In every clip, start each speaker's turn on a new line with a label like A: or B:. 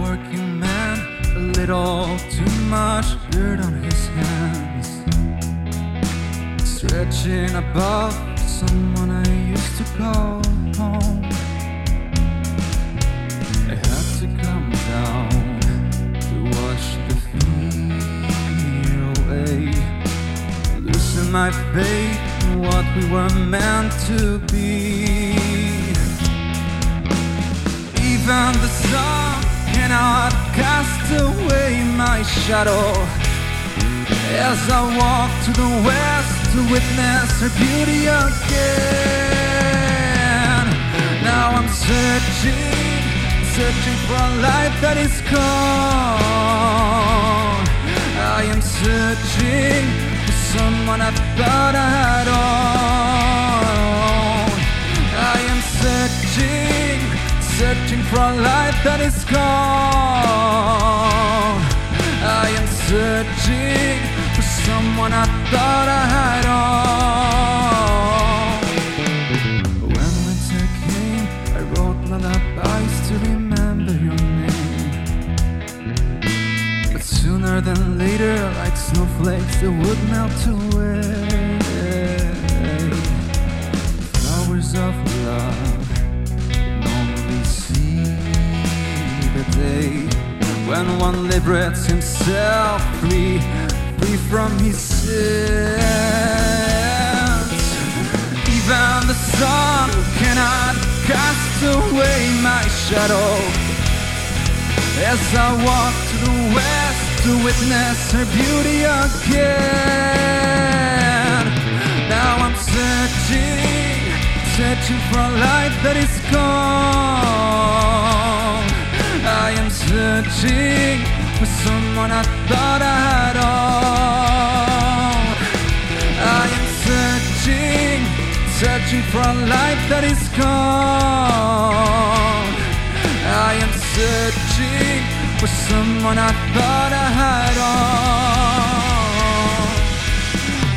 A: working man, a little too much dirt on his hands. Stretching above someone I used to call home. I had to come down to wash the fear away. Losing my faith in what we were meant to be. Even the sun cannot cast away my shadow. As I walk to the west to witness her beauty again. Now I'm searching, searching for a life that is gone. I am searching for someone I thought I had on. Searching for a life that is gone. I am searching for someone I thought I had on. When winter came, I wrote lullabies to remember your name. But sooner than later, like snowflakes, they would melt away. When one liberates himself free, free from his sins. Even the sun cannot cast away my shadow. As I walk to the west to witness her beauty again. Now I'm searching, searching for a life that is gone. Searching for someone I thought I had on. I am searching, searching for a life that is gone. I am searching for someone I thought I had on.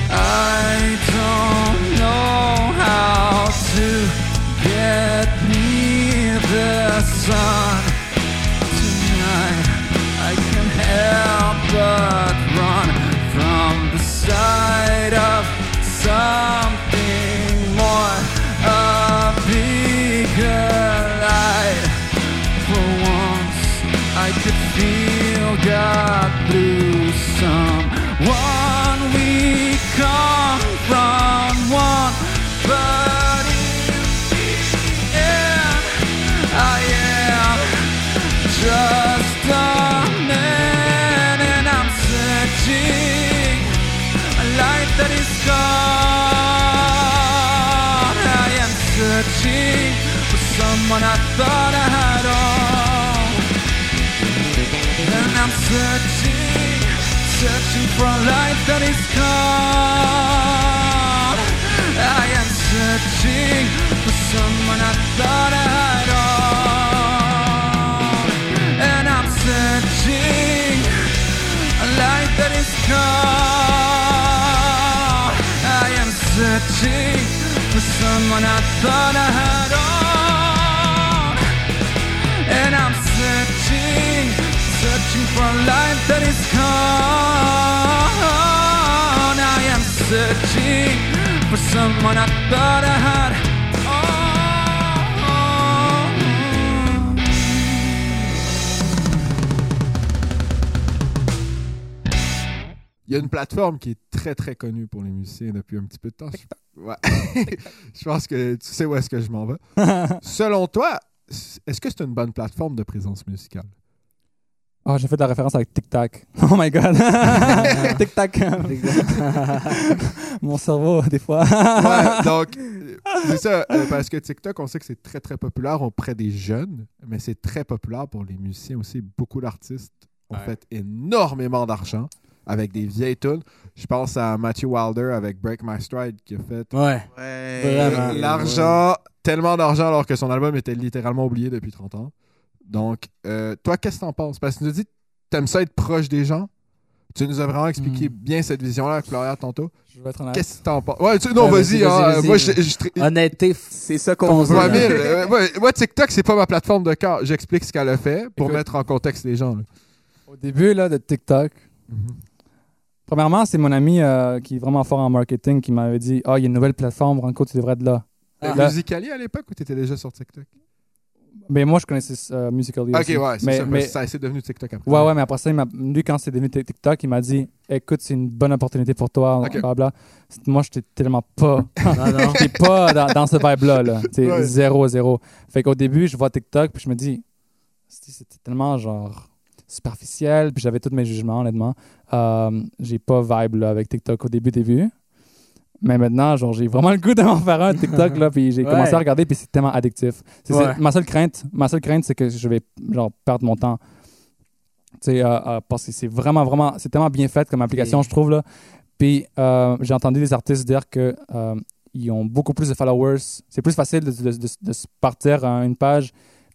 A: I don't know how to get near the sun but run from the sight of something more, a bigger light. For once, I could feel God through someone we come from one, but in the end, I am just someone I thought I had on. And I'm searching, searching for a life that is gone. I am searching for someone I thought I had on. And I'm searching a life that is gone. I am searching for someone I thought I had on. And I'm searching, searching for a life that is gone. I am searching for someone I thought I had on.
B: Il y a une plateforme qui est très très connue pour les musiciens depuis un petit peu de temps. Ouais. je pense que tu sais où est-ce que je m'en vais. Selon toi, est-ce que c'est une bonne plateforme de présence musicale?
C: Oh, j'ai fait de la référence avec Tic Tac. Oh my god. Tic Tac. Mon cerveau, des fois.
B: Ouais, donc, c'est ça, euh, parce que TikTok, on sait que c'est très très populaire auprès des jeunes, mais c'est très populaire pour les musiciens aussi. Beaucoup d'artistes ont
D: Ouais.
B: fait énormément d'argent avec des vieilles tunes. Je pense à Matthew Wilder avec Break My Stride qui a fait
D: Ouais.
C: Vraiment.
B: l'argent, tellement d'argent alors que son album était littéralement oublié depuis 30 ans. Donc, euh, toi, qu'est-ce que t'en penses? Parce que tu nous dis, t'aimes ça être proche des gens. Tu nous as vraiment expliqué
C: Mm.
B: bien cette vision-là avec Florian tantôt.
C: Je vais être honnête.
B: Qu'est-ce que t'en penses? Ouais, tu, non,
D: Ouais,
B: vas-y. hein, moi, je, je-
D: Honnêteté,
E: C'est ça qu'on veut.
B: Ouais. Euh, moi, moi, TikTok, c'est pas ma plateforme de cœur. J'explique ce qu'elle a fait pour
C: Écoute.
B: mettre en contexte les gens. là.
C: Au début là, de TikTok, premièrement, c'est mon ami euh, qui est vraiment fort en marketing qui m'avait dit Ah, il y a une nouvelle plateforme, Ranco, tu devrais être là.
B: Musical.ly à l'époque ou t'étais déjà sur TikTok?
C: Mais moi, je connaissais euh, Musical.ly
B: Ok,
C: aussi.
B: ouais, c'est
C: mais,
B: ça.
C: mais,
B: Ça c'est devenu TikTok après.
C: Ouais, ouais, mais après ça, il m'a- lui, quand c'est devenu Tik- TikTok, il m'a dit Écoute, c'est une bonne opportunité pour toi.
B: Ok.
C: Blablabla. C'est- Moi, j'étais tellement pas.
D: non, non.
C: j'étais pas dans, dans ce vibe-là. Là. C'est
B: Ouais.
C: zéro, zéro. Fait qu'au début, je vois TikTok, puis je me dis c'était tellement genre superficiel, puis j'avais tous mes jugements, honnêtement. Euh, j'ai pas vibe là, avec TikTok au début, début. Mais maintenant, genre, j'ai vraiment le goût de m'en faire un TikTok, là, puis j'ai
D: Ouais.
C: commencé à regarder, puis c'est tellement addictif. C'est- c'est-
D: Ouais.
C: ma seule crainte, ma seule crainte, c'est que je vais, genre, perdre mon temps. Tu sais, euh, euh, parce que c'est vraiment, vraiment, c'est tellement bien fait comme application,
D: Et-
C: je trouve, là. Puis, j'ai entendu des artistes dire que ils ont beaucoup plus de followers. C'est plus facile de, de- de- de se partir à une page,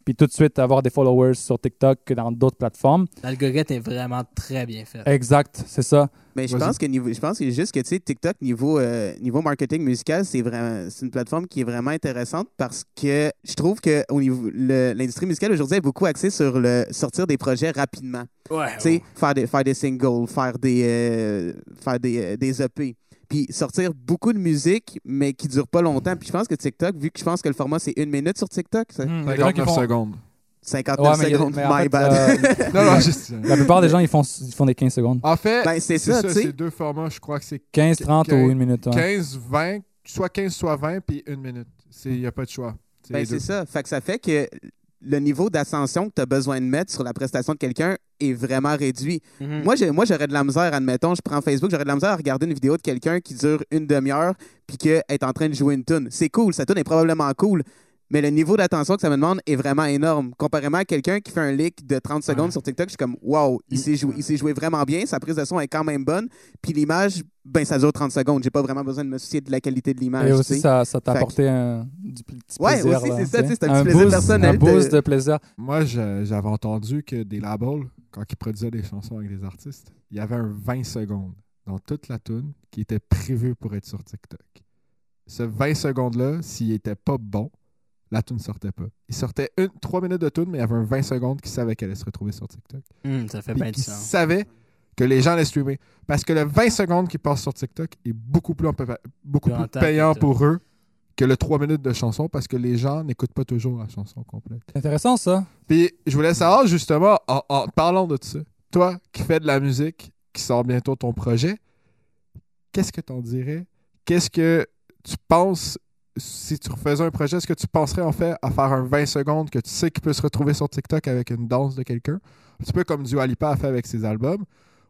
C: puis tout de suite avoir des followers sur TikTok que dans d'autres plateformes.
D: L'algorithme est vraiment très bien fait.
C: Exact, c'est ça.
E: Mais je pense que niveau, je pense que juste que tu sais TikTok niveau euh, niveau marketing musical, c'est vraiment c'est une plateforme qui est vraiment intéressante parce que je trouve que au niveau l'industrie musicale aujourd'hui est beaucoup axée sur le sortir des projets rapidement.
D: Ouais.
E: Tu sais, faire des faire des singles, faire des euh, faire des, euh, des EP. Puis sortir beaucoup de musique, mais qui dure pas longtemps. Puis je pense que TikTok, vu que je pense que le format c'est une minute sur TikTok, ça,
C: a qui
B: 59
C: font-
B: secondes.
E: 59
C: Ouais, a-
E: secondes,
C: en
E: my
C: fait,
E: bad.
C: euh,
B: Non, non, juste.
C: la plupart des gens, ils font, ils font des 15 secondes.
B: En fait,
E: Ben, c'est ça,
B: c'est deux formats. Je crois que c'est
C: 15, 30
B: quin-
C: ou une minute. ouais.
B: 15, 20, soit 15, soit 20, puis une minute. Il n'y a pas de choix. C'est
E: Ben, ça. Fait que ça fait que le niveau d'ascension que tu as besoin de mettre sur la prestation de quelqu'un est vraiment réduit.
D: Mhm.
E: Moi, j'aurais de la misère, admettons, je prends Facebook, j'aurais de la misère à regarder une vidéo de quelqu'un qui dure une demi-heure puis qu'elle est en train de jouer une tune. C'est cool, sa tune est probablement cool, mais le niveau d'attention que ça me demande est vraiment énorme. Comparément à quelqu'un qui fait un leak de 30 secondes
D: Ouais.
E: sur TikTok, je suis comme, wow, il s'est joué, il s'est joué vraiment bien, sa prise de son est quand même bonne, puis l'image, ben, ça dure 30 secondes. J'ai pas vraiment besoin de me soucier de la qualité de l'image.
C: Et aussi, ça, ça t'a
E: que-
C: apporté un du petit
E: Ouais,
C: plaisir.
E: aussi,
C: là,
E: c'est ça, c'est un petit plaisir
C: boost-
E: personnel
C: Un
E: de-
C: boost de plaisir.
B: Moi, je- j'avais entendu que des labels, quand ils produisaient des chansons avec des artistes, il y avait un 20 secondes dans toute la tune qui était prévu pour être sur TikTok. Ce 20 secondes-là, s'il était pas bon, la tune sortait pas. Il sortait une, 3 minutes de tune, mais il y avait un 20 secondes qui savait qu'elle allait se retrouver sur TikTok.
D: Hum, ça fait bien sens.
B: savait que les gens allaient streamer. Parce que le 20 secondes qui passe sur TikTok est beaucoup plus, beaucoup
D: Plus
B: payant pour eux que le 3 minutes de chanson parce que les gens n'écoutent pas toujours la chanson complète.
C: C'est intéressant, ça.
B: Puis je voulais savoir justement, en, en parlant de ça, toi qui fais de la musique, qui sort bientôt ton projet, qu'est-ce que t'en dirais? Qu'est-ce que tu penses, si tu refaisais un projet, est-ce que tu penserais en fait à faire un 20 secondes que tu sais qu'il peut se retrouver sur TikTok avec une danse de quelqu'un? Un petit peu comme Dua Lipa a fait avec ses albums.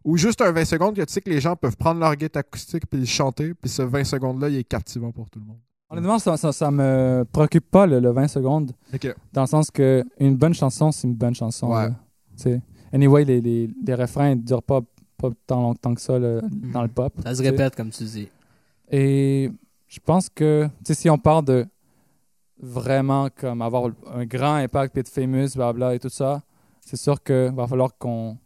B: Ou juste un 20 secondes que tu sais que les gens peuvent prendre leur guitare acoustique puis le chanter, puis ce 20 secondes-là, il est captivant pour tout le monde.
C: Honnêtement, ça, ça, ça me préoccupe pas, le, le 20 secondes, dans le sens que une bonne chanson, c'est une bonne chanson.
B: Ouais.
C: Anyway, les, les, les refrains ne durent pas, pas tant longtemps que ça là, dans le pop.
D: Ça se répète, comme tu dis.
C: Et je pense que, si on parle de vraiment comme avoir un grand impact, puis être famous, blabla et tout ça, c'est sûr que va falloir qu'on.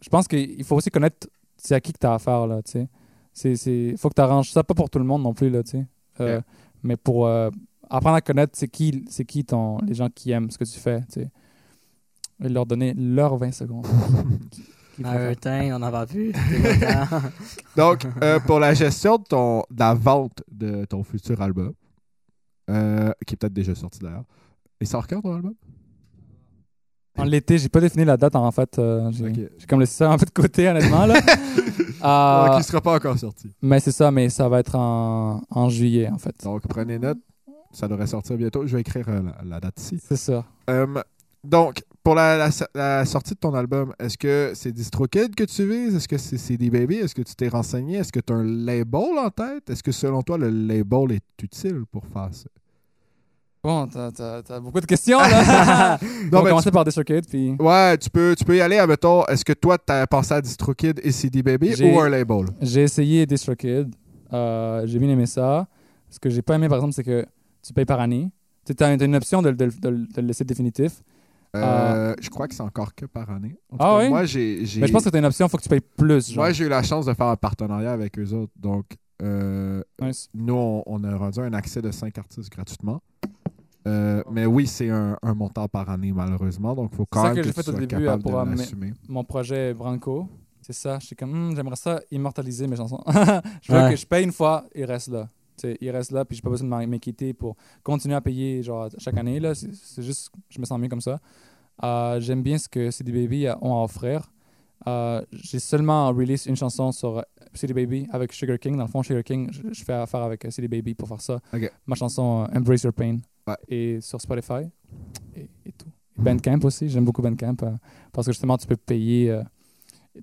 C: Je pense qu'il faut aussi connaître c'est à qui que tu as affaire, là, tu sais. C'est, faut que tu arranges ça, pas pour tout le monde non plus, là, tu sais. Euh. Mais pour euh, apprendre à connaître c'est qui, c'est qui ton, les gens qui aiment ce que tu fais, tu sais. Et leur donner leurs 20 secondes.
D: On en va plus.
B: Donc, euh, pour la gestion de, ton, de la vente de ton futur album, euh, qui est peut-être déjà sorti d'ailleurs, il sort quand ton album?
C: En l'été, j'ai pas défini la date, en fait. euh, j'ai, comme laissé ça un peu de côté, honnêtement, là. Euh,
B: Donc, il sera pas encore sorti.
C: Mais c'est ça, mais ça va être en, en juillet, en fait.
B: Donc, prenez note. Ça devrait sortir bientôt. Je vais écrire euh, la, la date ici.
C: C'est ça.
B: Euh, donc, pour la, la- la sortie de ton album, est-ce que c'est DistroKid que tu vises? Est-ce que c'est CD Baby? Est-ce que tu t'es renseigné? Est-ce que tu as un label en tête? Est-ce que selon toi, le label est utile pour faire ça?
C: Bon, t'as, t'as- t'as beaucoup de questions, là. on va commencer par DistroKid, puis...
B: Ouais, tu peux, tu peux y aller, admettons. Est-ce que toi, tu as pensé à DistroKid et CD Baby ou un label?
C: J'ai essayé DistroKid. Euh, j'ai bien aimé ça. Ce que j'ai pas aimé, par exemple, c'est que tu payes par année. Tu as une option de, de- de- de le laisser définitif.
B: Euh, Je crois que c'est encore que par année. En tout
C: Ah
B: cas,
C: oui?
B: Moi, j'ai. j'ai-
C: Mais je pense que t'as une option, il faut que tu payes plus. Genre.
B: Moi, j'ai eu la chance de faire un partenariat avec eux autres. Donc, euh,
C: Nice.
B: nous, on, on a rendu un accès de 5 artistes gratuitement. Euh, mais oui, c'est un, un montant par année, malheureusement. Donc, il faut
C: C'est
B: quand
C: ça
B: même
C: que
B: que,
C: j'ai
B: tu
C: fait au
B: sois
C: début,
B: capable
C: pour
B: de
C: amener-
B: l'assumer.
C: Mon projet Branco, c'est ça. Je suis comme, Hmm, j'aimerais ça immortaliser mes chansons. je veux
D: Ouais.
C: que je paye une fois, il reste là. Il reste là, puis j'ai pas besoin de m'inquiéter pour continuer à payer genre chaque année. là. C'est juste, je me sens mieux comme ça. Euh, J'aime bien ce que CD Baby a- ont à offrir. Euh, j'ai seulement release une chanson sur CD Baby avec Sugar King. Dans le fond, Sugar King, je, je fais affaire avec CD Baby pour faire ça. Ma chanson euh, Embrace Your Pain.
B: Ouais.
C: Et sur Spotify. Et, et tout. Et Bandcamp aussi. J'aime beaucoup Bandcamp parce que justement, tu peux payer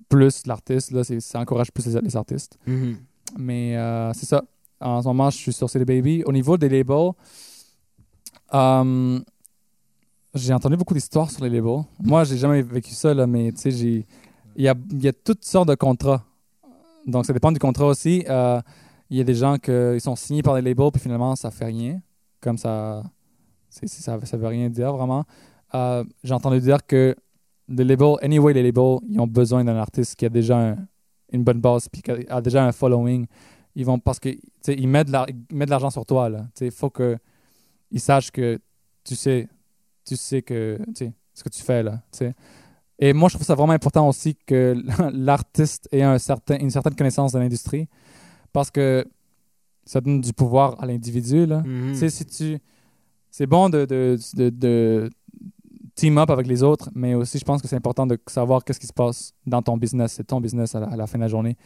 C: plus l'artiste. Là, c'est- ça encourage plus les, les artistes.
D: Mhm.
C: Mais c'est ça. En ce moment, je suis sur CD Baby. Au niveau des labels, euh, j'ai entendu beaucoup d'histoires sur les labels. Moi, j'ai jamais vécu ça, là, mais tu sais, il y a, y a toutes sortes de contrats. Donc, ça dépend du contrat aussi. Euh, Il y a des gens qui sont signés par les labels, puis finalement, ça fait rien. Comme ça, ça, ça veut rien dire vraiment. Euh, j'ai entendu dire que les labels, anyway, les labels, ils ont besoin d'un artiste qui a déjà un- une bonne base, puis qui a déjà un following. Ils vont parce que ils mettent de la- ils mettent de l'argent sur toi là. Il faut que ils sachent que tu sais, tu sais que tu sais ce que tu fais là. tu sais. Et moi, je trouve ça vraiment important aussi que l'artiste ait un certain, une certaine connaissance de l'industrie parce que ça donne du pouvoir à l'individu là. Sais, si tu. C'est bon de, de, de, de team up avec les autres, mais aussi, je pense que c'est important de savoir qu'est-ce qui se passe dans ton business. C'est ton business à la, à la fin de la journée.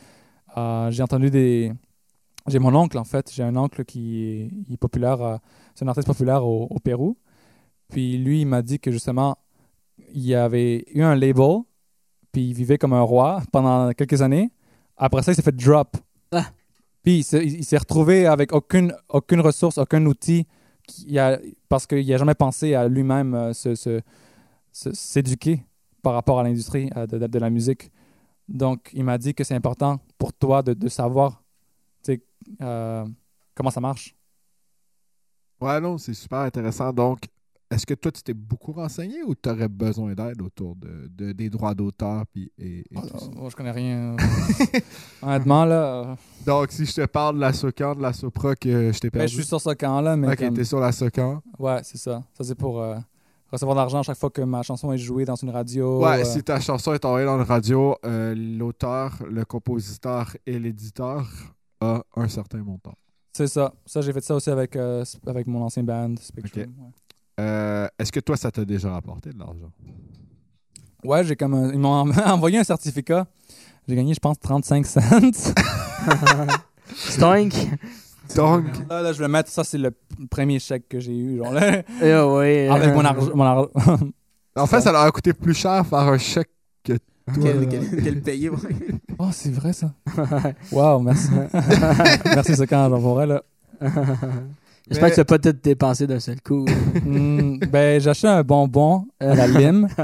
C: Euh, j'ai entendu des. J'ai mon oncle, en fait. J'ai un oncle qui est, populaire. euh, c'est un artiste populaire au, au Pérou. Puis lui, il m'a dit que justement, il avait eu un label, puis il vivait comme un roi pendant quelques années. Après ça, il s'est fait drop.
D: Ah.
C: Puis il s'est- retrouvé avec aucune, aucune ressource, aucun outil, qui a, parce qu'il n'a jamais pensé à lui-même euh, se- se- se- s'éduquer par rapport à l'industrie euh, de, de- de la musique. Donc, il m'a dit que c'est important pour toi de, de savoir euh, comment ça marche?
B: Ouais, non, c'est super intéressant. Donc, est-ce que toi, tu t'es beaucoup renseigné ou tu aurais besoin d'aide autour de, de- des droits d'auteur puis et, et
C: Oh,
B: tout ça?
C: oh, je connais rien. Honnêtement, là, euh,
B: Donc, si je te parle de la Socan, de la Sopra, que je t'ai
C: ben,
B: perdu.
C: je suis sur ce camp-là, mais
B: ok,
C: comme-
B: t'es sur la Socan.
C: ouais, c'est ça. Ça, c'est pour euh, recevoir de l'argent chaque fois que ma chanson est jouée dans une radio.
B: Ouais,
C: euh,
B: si ta chanson est envoyée dans le radio, euh, l'auteur, le compositeur et l'éditeur a un certain montant.
C: C'est ça. Ça, j'ai fait ça aussi avec, euh, avec mon ancien band, Spectrum. ouais.
B: Euh, Est-ce que toi, ça t'a déjà rapporté de l'argent?
C: Ouais, j'ai comme un- ils m'ont envoyé un certificat. J'ai gagné, je pense, 35 cents.
D: Stonk.
B: Donc,
C: là, là, je vais mettre ça, c'est le premier chèque que j'ai eu. Genre, là,
D: Eh ouais.
C: avec mon argent. Ar-
B: en fait, ça leur a coûté plus cher faire un chèque que toi.
E: Quel,
B: là.
E: quel, quel payé, ouais.
C: oh, c'est vrai ça. Wow, merci. merci, c'est quand j'en pourrais, là.
D: J'espère que tu vas pas tout dépenser d'un seul coup.
C: Hmm, ben, j'ai acheté un bonbon à la lime.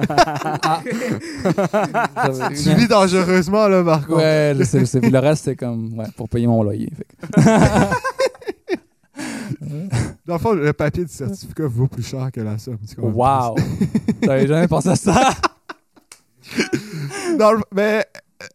B: Tu vis dangereusement, là, contre.
C: Ouais, je sais, je sais. Puis le reste, c'est comme ouais, pour payer mon loyer. fait
B: Dans le fond, le papier du certificat vaut plus cher que la somme.
C: Wow! J'avais jamais pensé à ça?
B: Mais euh,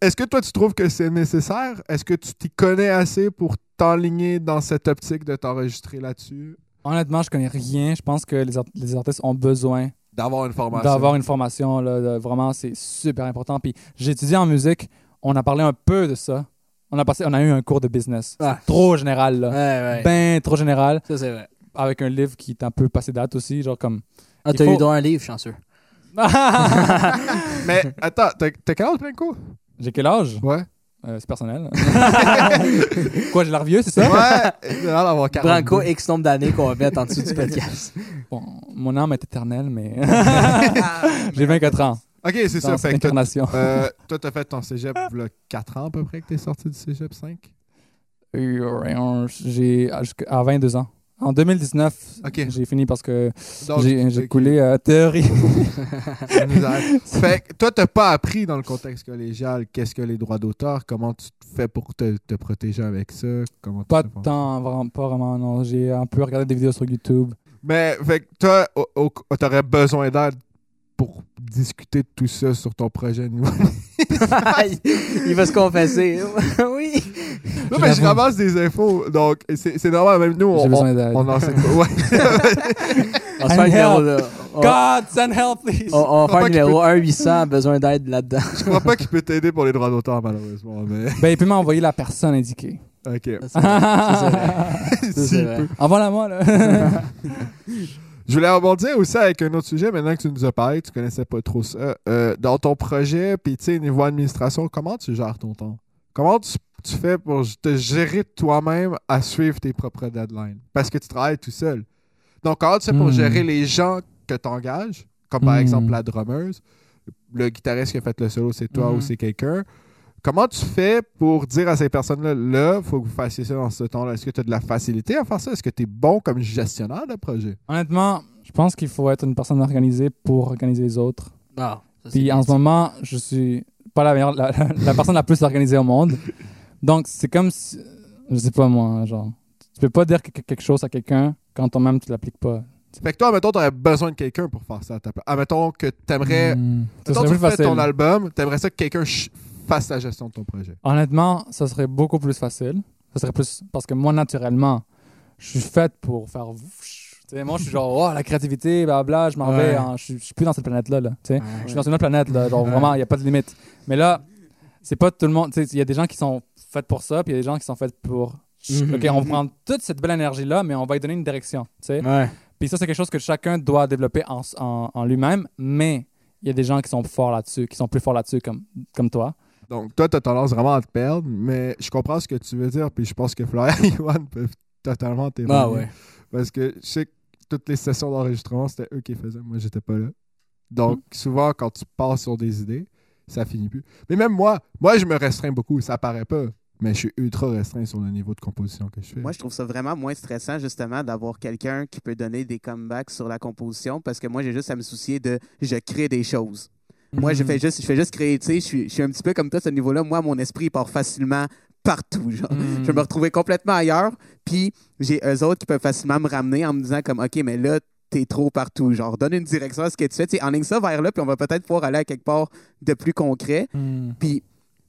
B: est-ce que toi, tu trouves que c'est nécessaire? Est-ce que tu t'y connais assez pour t'enligner dans cette optique de t'enregistrer là-dessus?
C: Honnêtement, je connais rien. Je pense que les, art- les artistes ont besoin
B: D'avoir une formation.
C: d'avoir une formation. Là, de- vraiment, c'est super important. Puis j'ai étudié en musique. On a parlé un peu de ça. On a, passé, on a eu un cours de business.
D: Ah.
C: Trop général, là.
D: Ouais, ouais.
C: Ben trop général.
D: Ça, c'est vrai.
C: Avec un livre qui est un peu passé date aussi. Genre comme.
D: Ah, t'as
C: faut-
D: eu droit à un livre, chanceux.
B: Mais attends, t'as t'as quel âge?
C: J'ai quel âge?
B: Ouais.
C: Euh, c'est personnel. Quoi, j'ai l'air vieux, c'est ça?
B: Ouais, il a l'air d'avoir 42.
D: Branco, X nombre d'années qu'on va mettre en dessous du podcast.
C: Bon, mon âme est éternelle, mais j'ai 24 ans.
B: Ok, c'est ça. Fait que
C: incarnation.
B: euh, toi, t'as fait ton cégep il y a 4 ans à peu près que t'es sorti du cégep 5?
C: Euh, J'ai à jusqu'à- à 22 ans. En 2019,
B: Ok.
C: j'ai fini parce que j'ai coulé euh, théorie.
B: Fait que toi, t'as pas appris dans le contexte collégial qu'est-ce que les droits d'auteur, comment tu fais pour te, te protéger avec ça, comment
C: pas de temps, vraiment, pas vraiment, non. J'ai un peu regardé des vidéos sur YouTube.
B: Mais fait que toi, au- au- t'aurais besoin d'aide pour discuter de tout ça sur ton projet. Non,
D: il va se confesser. oui.
B: mais je ramasse des infos, donc c'est normal. Même nous, on,
C: besoin
B: on,
C: d'aide.
B: on enseigne pas. Ouais.
D: On se faire le numéro, là.
C: God, send help, please!
D: On, on va faire
B: qu'il
D: numéro 1-800, besoin d'aide là-dedans.
B: je crois pas qu'il peut t'aider pour les droits d'auteur, malheureusement. Mais
C: Ben, il peut m'envoyer la personne indiquée.
B: ok.
D: C'est vrai. Ça, c'est vrai. Ça,
B: Si,
D: c'est
B: il
D: vrai.
B: peut.
C: Envoie-la moi, là.
B: Je voulais rebondir aussi avec un autre sujet, maintenant que tu nous as parlé, tu connaissais pas trop ça. Euh, dans ton projet, puis tu sais, niveau administration, comment tu gères ton temps? Comment tu, tu fais pour te gérer toi-même à suivre tes propres deadlines? Parce que tu travailles tout seul. Donc, comment tu fais pour
C: Hmm.
B: gérer les gens que tu engages, comme par
C: Hmm.
B: exemple la drummeuse, le guitariste qui a fait le solo, c'est toi ou c'est quelqu'un? Comment tu fais pour dire à ces personnes-là, là, il faut que vous fassiez ça dans ce temps-là? Est-ce que tu as de la facilité à faire ça? Est-ce que tu es bon comme gestionnaire de projet?
C: Honnêtement, je pense qu'il faut être une personne organisée pour organiser les autres.
D: Ah, ça,
C: Puis en ce moment, je suis pas la meilleure, la, la personne la plus organisée au monde. Donc c'est comme si, je sais pas moi, genre, tu peux pas dire que- que- quelque chose à quelqu'un quand toi-même tu l'appliques pas.
B: Fait que toi, admettons, t'aurais besoin de quelqu'un pour faire ça à ta place. Admettons que t'aimerais.
C: Ça
B: Mettons, tu fais ton album, t'aimerais ça que quelqu'un la gestion de ton projet.
C: Honnêtement, ça serait beaucoup plus facile. Ça serait plus parce que moi naturellement, je suis faite pour faire. Tu sais, moi je suis genre oh la créativité, blabla, je m'en
D: Ouais.
C: vais, en- je, suis- plus dans cette planète là.
D: Ouais.
C: Je suis dans une autre planète, là. Genre, vraiment, il n'y a pas de limite. Mais là, c'est pas tout le monde. Tu sais, il y a des gens qui sont faits pour ça, puis il y a des gens qui sont faits pour.
D: Mhm.
C: OK, on va prendre toute cette belle énergie-là, mais on va lui donner une direction. Tu sais.
D: Ouais.
C: Puis ça, c'est quelque chose que chacun doit développer en, en, en lui-même, mais il y a des gens qui sont forts là-dessus, qui sont plus forts là-dessus, comme, comme toi.
B: Donc, toi, t'as tendance vraiment à te perdre, mais je comprends ce que tu veux dire, puis je pense que Florian et Yohan peuvent totalement témoigner.
D: Ah ouais.
B: Parce que je sais que toutes les sessions d'enregistrement, c'était eux qui les faisaient. Moi, j'étais pas là. Donc, souvent, quand tu passes sur des idées, ça finit plus. Mais même moi, moi, je me restreins beaucoup. Ça paraît pas. Mais je suis ultra restreint sur le niveau de composition que je fais.
E: Moi, je trouve ça vraiment moins stressant, justement, d'avoir quelqu'un qui peut donner des comebacks sur la composition parce que moi, j'ai juste à me soucier de je crée des choses. Moi, je fais juste, je fais juste créer, tu sais, je suis, je suis un petit peu comme toi à ce niveau-là. Moi, mon esprit part facilement partout. Genre. Je vais me retrouver complètement ailleurs. Puis, j'ai eux autres qui peuvent facilement me ramener en me disant comme, OK, mais là, t'es trop partout. Genre, donne une direction à ce que tu fais. Tu sais, enligne ça vers là, puis on va peut-être pouvoir aller à quelque part de plus concret.
C: Mhm.
E: Puis,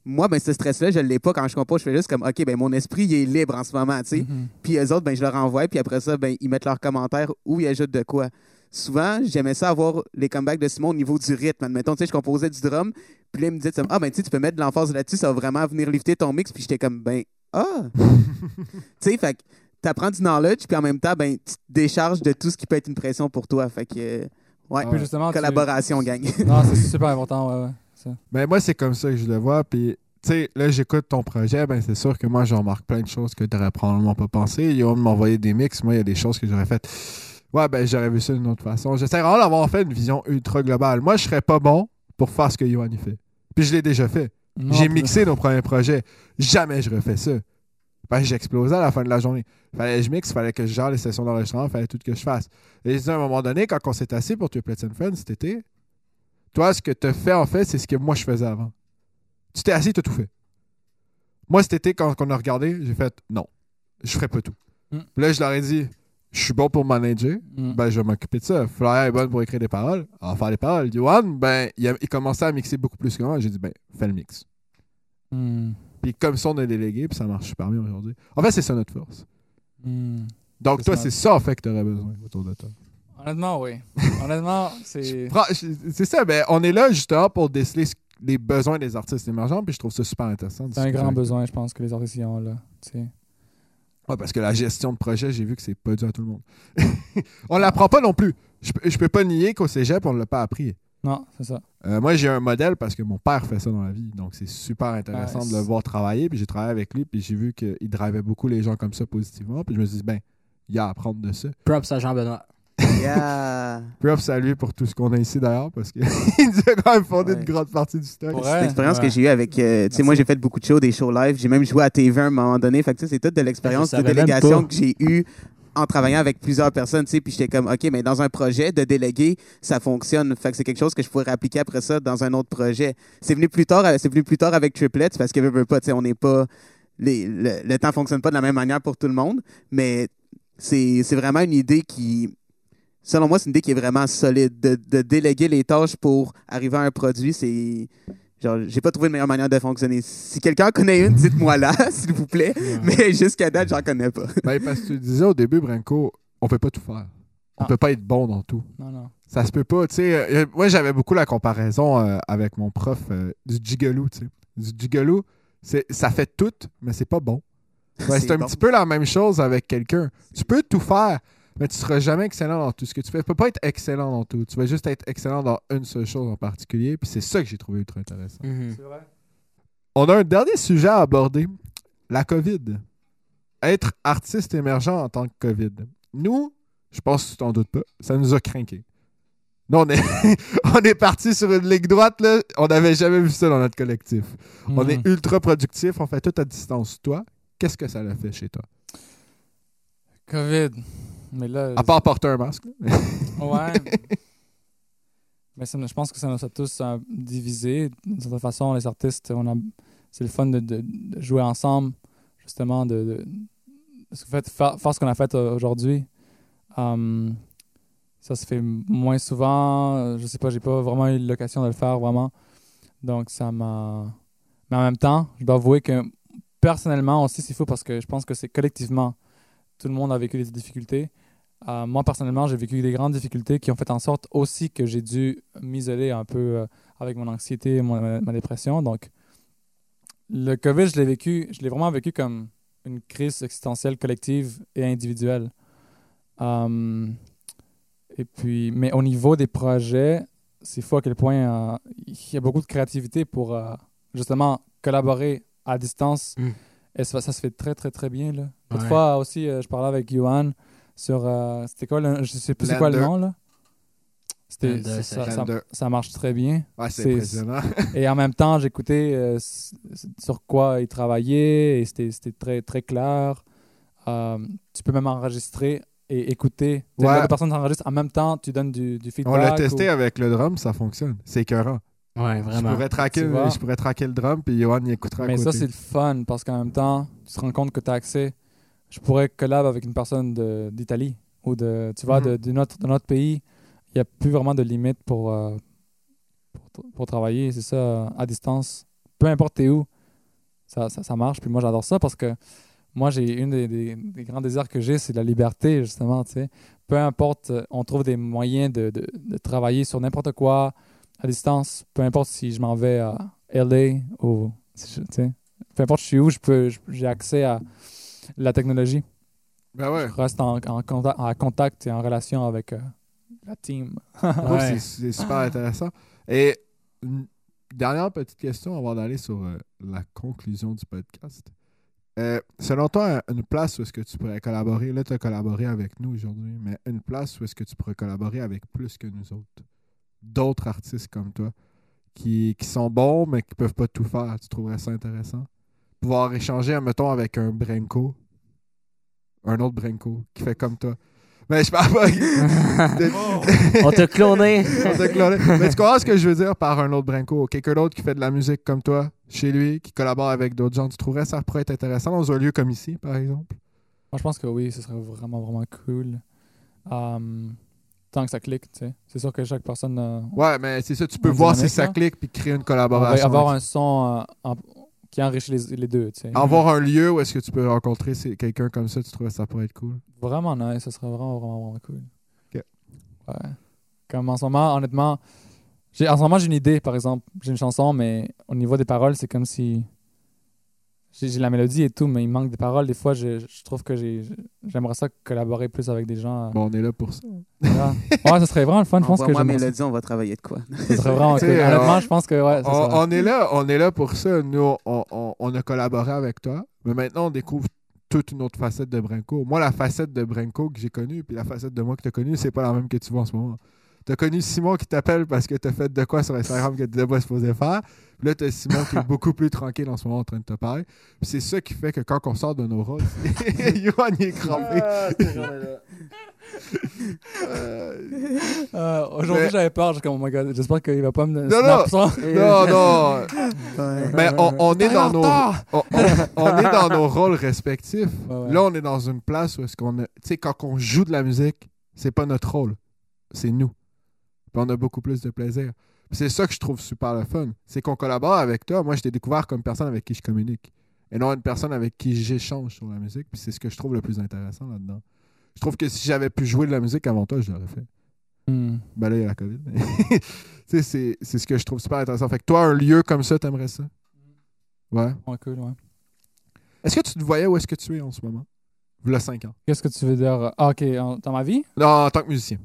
E: moi, ben, ce stress-là, je l'ai pas quand je compose. Je fais juste comme, OK, ben, mon esprit, il est libre en ce moment, tu sais.
C: Mhm.
E: Puis eux autres, ben, je leur envoie, puis après ça, ben, ils mettent leurs commentaires ou ils ajoutent de quoi. Souvent, j'aimais ça avoir les comebacks de Simon au niveau du rythme. Admettons, tu sais, je composais du drum, puis là, il me disait, ah, ben, tu sais, tu peux mettre de l'emphase là-dessus, ça va vraiment venir lifter ton mix, puis j'étais comme, ben, ah! tu sais, fait que t'apprends du knowledge, puis en même temps, ben, tu te décharges de tout ce qui peut être une pression pour toi. Fait que, euh, ouais,
C: Puis justement, tu-
E: collaboration, gang.
C: Non, c'est super important, ouais, ouais. ça.
B: Ben, moi, c'est comme ça que je le vois. Puis, tu sais, là, j'écoute ton projet. Ben, c'est sûr que moi, je remarque plein de choses que tu n'aurais probablement pas pensé. Ils vont m'envoyer des mix. Moi, il y a des choses que j'aurais faites. Ouais, ben, j'aurais vu ça d'une autre façon. J'essaie vraiment d'avoir fait une vision ultra globale. Moi, je serais pas bon pour faire ce que Yohan y fait. Puis, je l'ai déjà fait. J'ai mixé nos premiers projets. Jamais je refais ça. Ben, j'explosais à la fin de la journée. Fallait que je mixe, fallait que je gère les sessions d'enregistrement, fallait tout que je fasse. Et à un moment donné, quand on s'est assis pour Triplets and Friends cet été, toi, ce que tu as fait, en fait, c'est ce que moi, je faisais avant. Tu t'es assis, tu as tout fait. Moi, cet été, quand on a regardé, j'ai fait non, je ferai pas tout.
C: Mm.
B: Puis là, je leur ai dit, je suis bon pour manager,
C: Mhm.
B: ben, je vais m'occuper de ça. Florian est bonne pour écrire des paroles, on va faire les paroles. Johan, ben, il, a- il commençait à mixer beaucoup plus que moi. J'ai dit, ben, fais le mix.
C: Mhm.
B: Puis comme ça, on a délégué, puis ça marche super bien aujourd'hui. En fait, c'est ça notre force.
C: Mhm.
B: Donc, toi, c'est ça, en fait, que tu aurais besoin autour de toi.
C: Honnêtement, oui. Honnêtement, c'est.
B: C'est ça, ben, on est là justement pour déceler ce- les besoins des artistes émergents, puis je trouve ça super intéressant.
C: C'est un grand besoin, je pense, que les artistes y ont, là.
B: Ouais, parce que la gestion de projet, j'ai vu que c'est pas dû à tout le monde. on l'apprend pas non plus. Je, peux- je peux pas nier qu'au cégep, on l'a pas appris.
C: Non, c'est ça.
B: Euh, moi, j'ai un modèle parce que mon père fait ça dans la vie. Donc, c'est super intéressant
C: Ouais,
B: de le voir travailler. Puis j'ai travaillé avec lui, puis j'ai vu qu'il drivait beaucoup les gens comme ça positivement. Puis je me suis dit, ben, il y a à apprendre de ça.
D: Props à Jean-Benoît.
E: Yeah!
B: Props à lui pour tout ce qu'on a ici d'ailleurs, parce qu'il nous a quand même fondé
E: Ouais.
B: une grande partie du stock.
E: C'est l'expérience
C: ouais.
E: que j'ai eue avec. euh, tu sais, moi, j'ai fait beaucoup de shows, des shows live. J'ai même joué à TV à un moment donné. Fait que, tu sais, c'est toute de l'expérience de délégation que j'ai eue en travaillant avec plusieurs personnes. Tu sais, puis j'étais comme, OK, mais dans un projet de déléguer, ça fonctionne. Fait que c'est quelque chose que je pourrais appliquer après ça dans un autre projet. C'est venu plus tard, c'est venu plus tard avec Triplets parce que, veux, veux pas, tu sais, on n'est pas. Les, le, le temps fonctionne pas de la même manière pour tout le monde, mais c'est c'est vraiment une idée qui. Selon moi, c'est une idée qui est vraiment solide. De, de déléguer les tâches pour arriver à un produit, c'est. Genre, j'ai pas trouvé une meilleure manière de fonctionner. Si quelqu'un en connaît une, dites-moi là, s'il vous plaît. Mais jusqu'à date, j'en connais pas.
B: Ben, parce que tu disais au début, Branco, on peut pas tout faire. On
C: Ah.
B: peut pas être bon dans tout.
C: Non, non.
B: Ça se peut pas, tu sais. euh, moi, j'avais beaucoup la comparaison euh, avec mon prof euh, du gigolo, tu sais. Du gigolo, c'est, ça fait tout, mais c'est pas bon. C'est un
E: bon.
B: petit peu la même chose avec quelqu'un. Tu peux tout faire, mais tu seras jamais excellent dans tout ce que tu fais. Tu peux pas être excellent dans tout. Tu vas juste être excellent dans une seule chose en particulier. Puis c'est ça que j'ai trouvé ultra intéressant.
D: Mhm.
C: C'est vrai?
B: On a un dernier sujet à aborder, la COVID. Être artiste émergent en tant que COVID. Nous, je pense que tu t'en doutes pas, ça nous a craqué. Nous, on est, on est parti sur une ligne droite, là. On n'avait jamais vu ça dans notre collectif. On
C: Mhm.
B: est ultra productif, on fait tout à distance. Toi, qu'est-ce que ça l'a fait chez toi?
C: COVID. Mais là.
B: À part porter un masque.
C: Ouais. Mais ça je pense que ça nous a tous euh, divisés. D'une certaine façon, les artistes, on a, c'est le fun de, de- de jouer ensemble, justement, de, de, de ce que fait- faire, faire ce qu'on a fait euh, aujourd'hui. Um, ça se fait moins souvent. Euh, Je sais pas, j'ai pas vraiment eu l'occasion de le faire, vraiment. Donc, ça m'a. Mais en même temps, je dois avouer que personnellement aussi, c'est fou parce que je pense que c'est collectivement. Tout le monde a vécu des difficultés. Euh, moi, personnellement, j'ai vécu des grandes difficultés qui ont fait en sorte aussi que j'ai dû m'isoler un peu euh, avec mon anxiété et mon- ma, ma dépression. Donc, le COVID, je l'ai vécu, je l'ai vraiment vécu comme une crise existentielle collective et individuelle. Euh, et puis, mais au niveau des projets, c'est fou à quel point euh, il y a beaucoup de créativité pour euh, justement collaborer à distance.
D: Mm.
C: Et ça, ça se fait très, très, très bien. L'autre
D: Ouais.
C: fois aussi, je parlais avec Johan sur. euh, C'était quoi le, Je sais plus c'est quoi le nom, là? C'était, ça,
D: c'est
C: ça, ça-
B: Blender.
C: ça marche très bien.
B: Ouais, c'est
C: C'est-
B: impressionnant.
C: Et en même temps, j'écoutais euh, sur quoi il travaillait et c'était, c'était très, très clair. Euh, tu peux même enregistrer et écouter.
B: Ouais.
C: L'autre personne s'enregistre en même temps, tu donnes du, du feedback.
B: On l'a testé
C: ou-
B: avec le drum, ça fonctionne. C'est écœurant.
D: Ouais,
B: Je
D: vraiment.
B: pourrais, traquer, je pourrais traquer le drum, puis Johan y écoutera à
C: Mais ça, c'est le fun parce qu'en même temps, tu te rends compte que tu as accès. Je pourrais collab avec une personne de- d'Italie ou de, tu vois,
B: Mhm.
C: de, d'un autre, d'un autre pays. Il n'y a plus vraiment de limite pour, euh, pour, pour travailler, c'est ça, à distance. Peu importe t'es où, ça, ça, ça marche. Puis moi, j'adore ça parce que moi, j'ai une des, des- des grands désirs que j'ai, c'est la liberté, justement, tu sais. Peu importe, euh, on trouve des moyens de, de, de travailler sur n'importe quoi à distance. Peu importe si je m'en vais à LA ou, tu sais, peu importe je suis où, je peux, j'ai accès à la technologie.
B: Ben ouais.
C: Je reste en, en contact, en contact et en relation avec euh, la team.
B: Ouais, c'est- C'est super intéressant. Et une dernière petite question avant d'aller sur euh, la conclusion du podcast. Euh, selon toi, une place où est-ce que tu pourrais collaborer, là tu as collaboré avec nous aujourd'hui, mais une place où est-ce que tu pourrais collaborer avec plus que nous autres, d'autres artistes comme toi, qui, qui sont bons mais qui peuvent pas tout faire, tu trouverais ça intéressant? Pouvoir échanger, mettons, avec un Brenko, un autre Brenko, qui fait comme toi. Mais je parle pas... de-
D: On t'a cloné.
B: on t'a cloné. Mais tu comprends ce que je veux dire par un autre Brinco? Quelqu'un d'autre qui fait de la musique comme toi, chez lui, qui collabore avec d'autres gens. Tu trouverais ça pourrait être intéressant dans un lieu comme ici, par exemple?
C: Moi, je pense que oui, ce serait vraiment, vraiment cool. Um, tant que ça clique, tu sais. C'est sûr que chaque personne euh,
B: Ouais, mais c'est ça, tu peux voir si ça clique puis créer une
C: on
B: collaboration.
C: va avoir un son euh, en- qui enrichit les, les deux, tu sais.
B: Avoir un lieu où est-ce que tu peux rencontrer quelqu'un comme ça, tu trouves ça pourrait être cool?
C: Vraiment nice, ça serait vraiment, vraiment, vraiment cool.
B: Ok.
C: Ouais. Comme en ce moment, honnêtement, en ce moment, j'ai une idée, par exemple. J'ai une chanson, mais au niveau des paroles, c'est comme si. J'ai, la mélodie et tout, mais il manque des paroles. Des fois, je, je trouve que j'ai, j'aimerais ça collaborer plus avec des gens. euh,
B: Bon, on est là pour ça.
C: voilà. Ouais, ça serait vraiment le fun. Je pense que ça.
E: Mélodie, on va travailler de quoi?
C: Ça serait vraiment cool.
B: euh,
C: Honnêtement, je pense que ouais, ça
B: On, est là, on est là pour ça. Nous, on, on- on a collaboré avec toi, mais maintenant on découvre toute une autre facette de Brinco. Moi, la facette de Brinco que j'ai connue, puis la facette de moi que tu as connue, c'est pas la même que tu vois en ce moment. Tu as connu Simon qui t'appelle parce que tu as fait de quoi sur Instagram que tu n'étais pas supposé faire. Puis là, tu as Simon qui est beaucoup plus tranquille en ce moment en train de te parler. Puis c'est ça qui fait que quand on sort de nos rôles, Yohan il est crampé. Euh,
C: Euh, aujourd'hui,
B: Mais-
C: j'avais peur. Comme, oh my god, j'espère qu'il va pas me
B: Non, non, non.
E: Ouais.
B: Mais on, on est dans nos, on, on- on est dans nos rôles respectifs.
C: Ouais, ouais.
B: Là, on est dans une place où est-ce qu'on a, tu sais, quand on joue de la musique, c'est pas notre rôle. c'est nous. Puis on a beaucoup plus de plaisir. C'est ça que je trouve super le fun. C'est qu'on collabore avec toi. Moi, je t'ai découvert comme personne avec qui je communique. Et non une personne avec qui j'échange sur la musique. Puis c'est ce que je trouve le plus intéressant là-dedans. Je trouve que si j'avais pu jouer de la musique avant toi, je l'aurais fait. Ben là, il y a la COVID. mais tu sais, c'est, c'est ce que je trouve super intéressant. Fait que toi, un lieu comme ça, t'aimerais ça? Ouais.
C: Ouais, cool, ouais.
B: Est-ce que tu te voyais où est-ce que tu es en ce moment? V'là 5 ans.
C: Qu'est-ce que tu veux dire? Ah, ok, en- dans ma vie?
B: Non, en tant que musicien.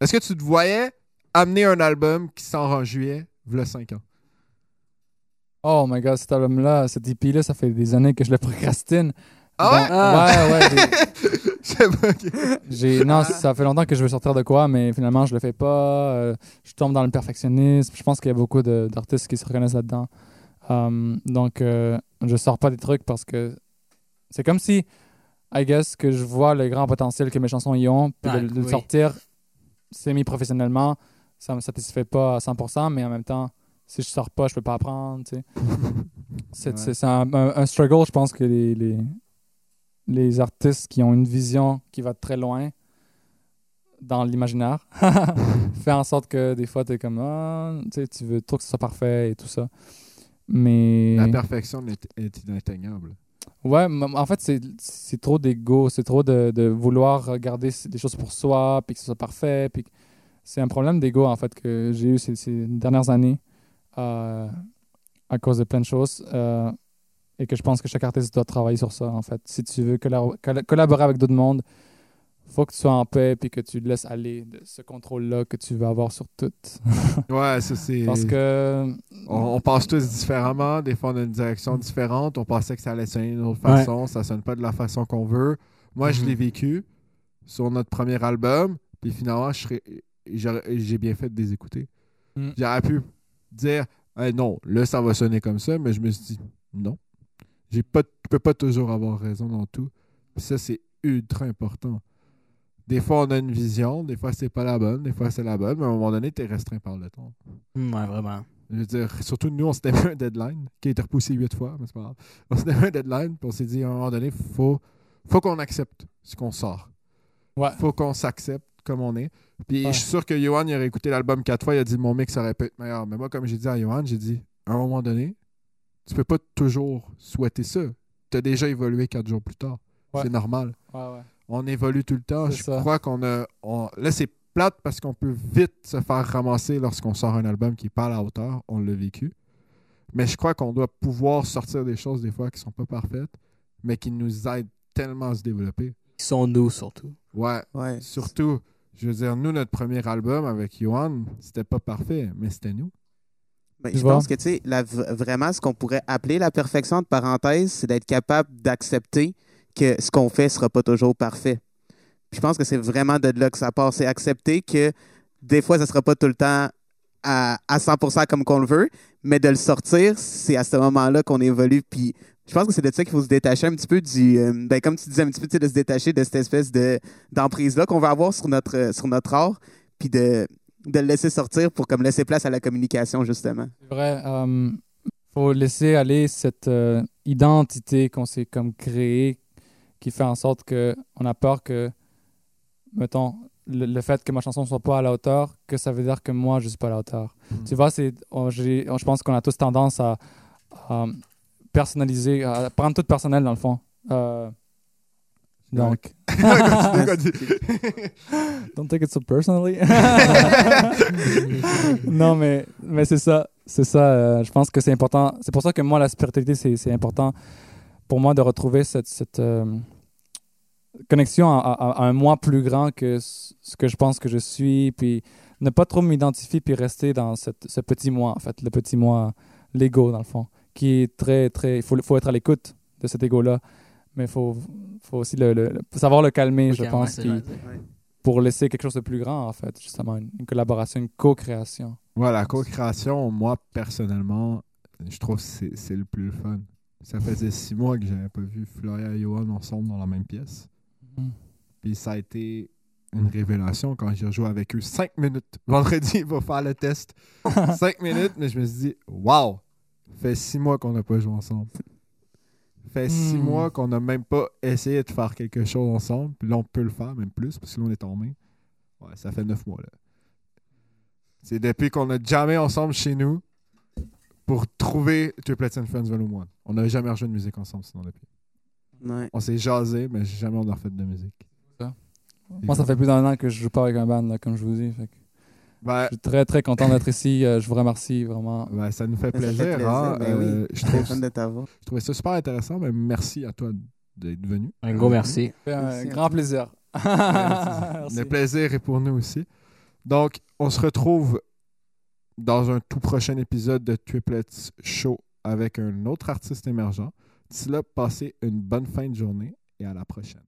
B: Est-ce que tu te voyais amener un album qui sort en juillet, v'là 5 ans?
C: Oh my god, cet album-là, cet EP-là, ça fait des années que je le procrastine.
B: Ah ouais?
C: Donc,
D: Ah.
C: Ouais, ouais. j'ai-
B: Je sais pas, ok.
C: J'ai non, ça fait longtemps que je veux sortir de quoi, mais finalement je le fais pas. Euh, je tombe dans le perfectionnisme. Je pense qu'il y a beaucoup de- d'artistes qui se reconnaissent là-dedans. Um, donc euh, je sors pas des trucs parce que c'est comme si, I guess, que je vois le grand potentiel que mes chansons y ont, puis de, de le
D: oui.
C: sortir semi-professionnellement, ça me satisfait pas à 100%, mais en même temps, si je sors pas, je peux pas apprendre. tu sais. C'est
B: Ouais.
C: un, struggle, je pense que les, les, les artistes qui ont une vision qui va très loin dans l'imaginaire fait en sorte que des fois, tu es comme, ah, tu sais, tu veux trop que ce soit parfait et tout ça. Mais.
B: La perfection est, est inatteignable.
C: Ouais, en fait, c'est- trop d'ego, c'est trop de, vouloir garder des choses pour soi, puis que ce soit parfait. Puis c'est un problème d'ego, en fait, que j'ai eu ces, dernières années euh, à cause de plein de choses. euh, et que je pense que chaque artiste doit travailler sur ça, en fait. Si tu veux collab- colla- collaborer avec d'autres mondes, faut que tu sois en paix, puis que tu laisses aller de ce contrôle-là que tu veux avoir sur tout.
B: Ouais, ça c'est.
C: Parce que.
B: On, on passe tous différemment. Des fois, on a une direction différente. On pensait que ça allait sonner d'une autre façon. Ça sonne pas de la façon qu'on veut. Moi, je
D: Mhm.
B: l'ai vécu sur notre premier album. Puis finalement, j'ai bien fait de les écouter.
C: Mm.
B: J'aurais pu dire Hey, non, là, ça va sonner comme ça. Mais je me suis dit non. J'ai pas, tu peux pas toujours avoir raison dans tout. Puis ça, c'est ultra important. Des fois, on a une vision. Des fois, c'est pas la bonne. Des fois, c'est la bonne. Mais à un moment donné, tu es restreint par le temps.
D: Hmm, Ouais, vraiment.
B: Je veux dire, surtout nous, on s'était mis un deadline qui a été repoussé huit fois, mais c'est pas grave. On s'était mis un deadline, puis on s'est dit à un moment donné, faut, faut qu'on accepte ce qu'on sort.
C: Ouais.
B: Faut qu'on s'accepte comme on est. Puis
C: Ouais.
B: je suis sûr que Johan, il aurait écouté l'album quatre fois, il a dit mon mix aurait pu être meilleur. Mais moi, comme j'ai dit à Johan, j'ai dit à un moment donné, tu peux pas toujours souhaiter ça. Tu as déjà évolué quatre jours plus tard.
C: Ouais.
B: C'est normal.
C: Ouais, ouais.
B: On évolue tout le temps. Je
C: ça.
B: crois qu'on a. on- Là, c'est plate parce qu'on peut vite se faire ramasser lorsqu'on sort un album qui parle à hauteur. On l'a vécu. Mais je crois qu'on doit pouvoir sortir des choses des fois qui sont pas parfaites, mais qui nous aident tellement à se développer.
D: Ils sont nous, surtout.
B: Ouais.
E: Ouais.
B: Surtout, je veux dire, nous, notre premier album avec Johan, c'était pas parfait, mais c'était nous.
E: Ben,
C: Tu
E: je
C: vois?
E: pense que, tu sais, la- v- vraiment, ce qu'on pourrait appeler la perfection, de parenthèse, c'est d'être capable d'accepter que ce qu'on fait sera pas toujours parfait. Puis je pense que c'est vraiment de là que ça part. C'est accepter que des fois, ça sera pas tout le temps à, à 100% comme qu'on le veut, mais de le sortir, c'est à ce moment-là qu'on évolue. Puis je pense que c'est de ça qu'il faut se détacher un petit peu du. euh, ben, comme tu disais un petit peu, de se détacher de cette espèce de d'emprise-là qu'on va avoir sur notre, euh, sur notre art, puis de, de le laisser sortir pour comme laisser place à la communication, justement.
C: C'est vrai. euh, faut laisser aller cette identité qu'on s'est comme créée qui fait en sorte que on a peur que, mettons, le, le fait que ma chanson soit pas à la hauteur, que ça veut dire que moi, je suis pas à la hauteur. Tu vois, c'est, je pense qu'on a tous tendance à, à personnaliser, à prendre tout personnel dans le fond. Euh, donc, don't take it so personally. non, mais, mais c'est ça. C'est ça. euh, je pense que c'est important. C'est pour ça que moi, la spiritualité, c'est important pour moi de retrouver cette, cette euh, connexion à, à- à un moi plus grand que ce que je pense que je suis. Puis ne pas trop m'identifier puis rester dans cette- ce petit moi, en fait, le petit moi, l'ego, dans le fond, qui est très, très. Il faut, faut être à l'écoute de cet ego-là. Mais il faut, faut aussi le, savoir le calmer, je pense. puis- pour laisser quelque chose de plus grand, en fait, justement, une, une collaboration, une co-création.
B: Ouais, la co-création, moi, personnellement, je trouve que c'est le plus fun. Ça faisait six mois que j'avais pas vu Floria et Johan ensemble dans la même pièce.
C: Mhm.
B: Puis ça a été une révélation quand j'ai rejoué avec eux. Cinq minutes. Vendredi, il va faire le test. Cinq minutes, mais je me suis dit, waouh, ça fait six mois qu'on n'a pas joué ensemble. fait six
C: Hmm.
B: mois qu'on n'a même pas essayé de faire quelque chose ensemble. Puis là, on peut le faire, même plus, parce que là, on est en main. Ouais, ça fait neuf mois, là. C'est depuis qu'on a jamais ensemble chez nous pour trouver Triplets and Friends Volume 1. On n'a jamais rejoué de musique ensemble, sinon, depuis.
E: Ouais.
B: On s'est jasé, mais jamais on a refait de musique.
C: Moi, ça fait plus d'un an que je joue pas avec un band, là, comme je vous dis. Fait que
B: Ben,
C: je suis très, très content d'être ici. Euh, je vous remercie vraiment.
B: ben, ça nous fait
E: Ça fait
B: plaisir. hein.
E: ben oui.
B: Euh, je, trouve,
E: de
B: je trouvais ça super intéressant, mais merci à toi d'être venu.
D: Un gros merci.
C: Un
E: Merci.
C: grand plaisir. Merci.
B: Le plaisir est pour nous aussi. Donc, on se retrouve dans un tout prochain épisode de Triplets Show avec un autre artiste émergent. D'ici là, passez une bonne fin de journée et à la prochaine.